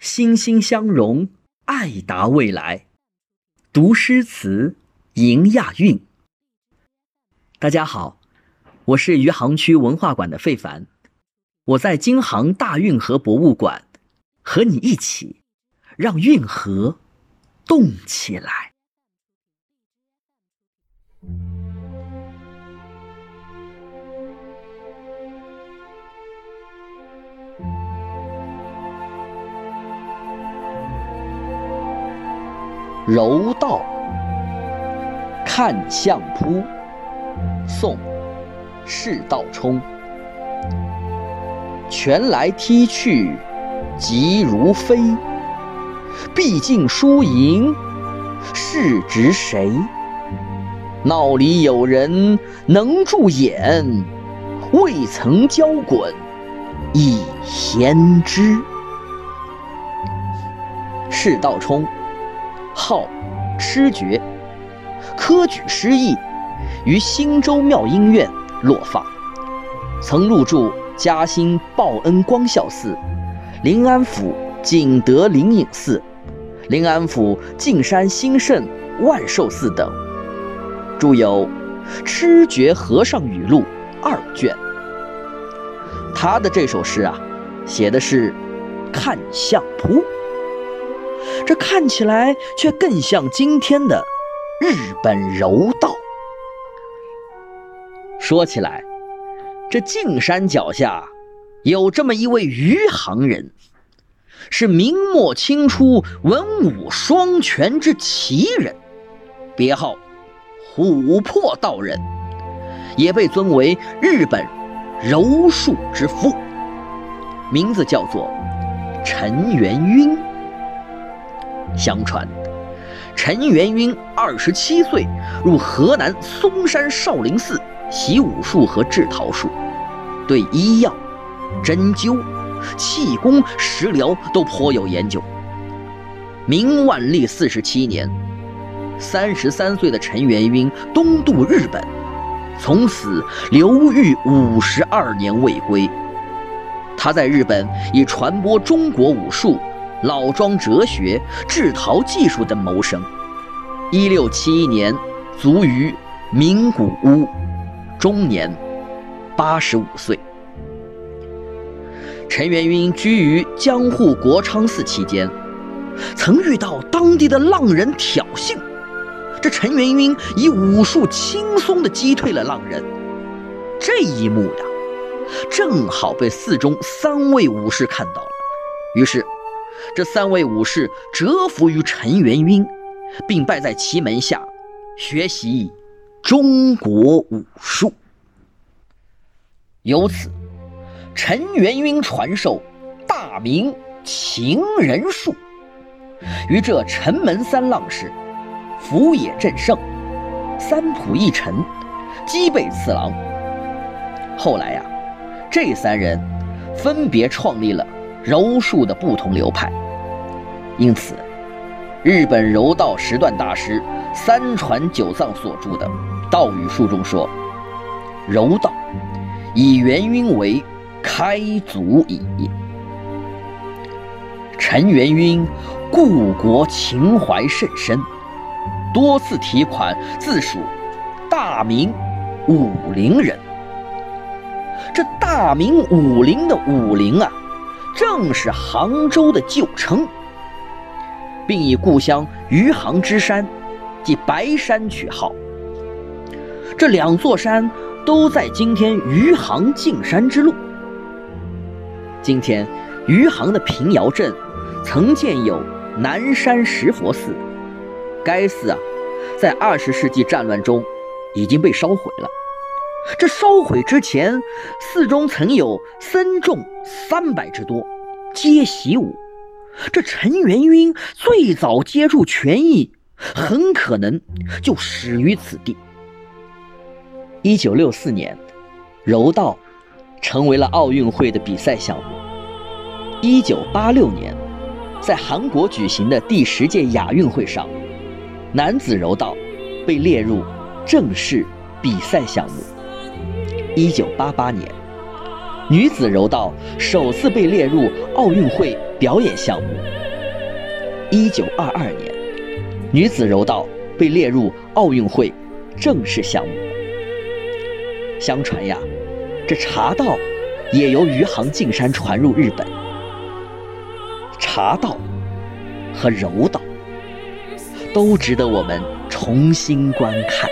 心心相融，爱达未来。读诗词，迎亚运。大家好，我是余杭区文化馆的费凡，我在京杭大运河博物馆，和你一起让运河动起来。柔道，看相扑。宋，释道冲。拳来踢去，急如飞。毕竟输赢，是执谁？闹里有人能助眼，未曾交滚，已先知。释道冲。号痴觉，科举失意，于新州妙音院落发，曾入住嘉兴报恩光孝寺、临安府景德灵隐寺、临安府径山兴圣万寿寺等，著有《痴觉和尚语录》二卷。他的这首诗啊，写的是看相扑。这看起来却更像今天的日本柔道。说起来，这径山脚下有这么一位余杭人，是明末清初文武双全之奇人，别号琥珀道人，也被尊为日本柔术之父，名字叫做陈元晕。相传，陈元英二十七岁入河南嵩山少林寺习武术和制陶术，对医药、针灸、气功、食疗都颇有研究。明万历四十七年，三十三岁的陈元英东渡日本，从此流寓五十二年未归。他在日本以传播中国武术。老庄哲学、制陶技术等谋生。一六七一年卒于名古屋，终年八十五岁。陈元英居于江户国昌寺期间，曾遇到当地的浪人挑衅，这陈元英以武术轻松地击退了浪人。这一幕呀，正好被寺中三位武士看到了，于是。这三位武士折服于陈元英，并拜在其门下学习中国武术。由此，陈元英传授大明情人术，于这陈门三浪士福野正胜、三浦义臣、基备次郎。后来呀，这三人分别创立了。柔术的不同流派，因此，日本柔道十段大师三传九藏所著的《道语术》中说：“柔道以元晕为开祖矣。”陈元晕故国情怀甚深，多次提款自属大明武陵人。这大明武陵的武陵啊。正是杭州的旧称，并以故乡余杭之山，即白山取号。这两座山都在今天余杭径山之路。今天余杭的平遥镇曾建有南山石佛寺，该寺啊，在二十世纪战乱中已经被烧毁了。这烧毁之前，寺中曾有僧众三百之多，皆习武。这陈元晕最早接触拳艺，很可能就始于此地。一九六四年，柔道成为了奥运会的比赛项目。一九八六年，在韩国举行的第十届亚运会上，男子柔道被列入正式比赛项目。一九八八年，女子柔道首次被列入奥运会表演项目。一九二二年，女子柔道被列入奥运会正式项目。相传呀，这茶道也由余杭径山传入日本。茶道和柔道都值得我们重新观看。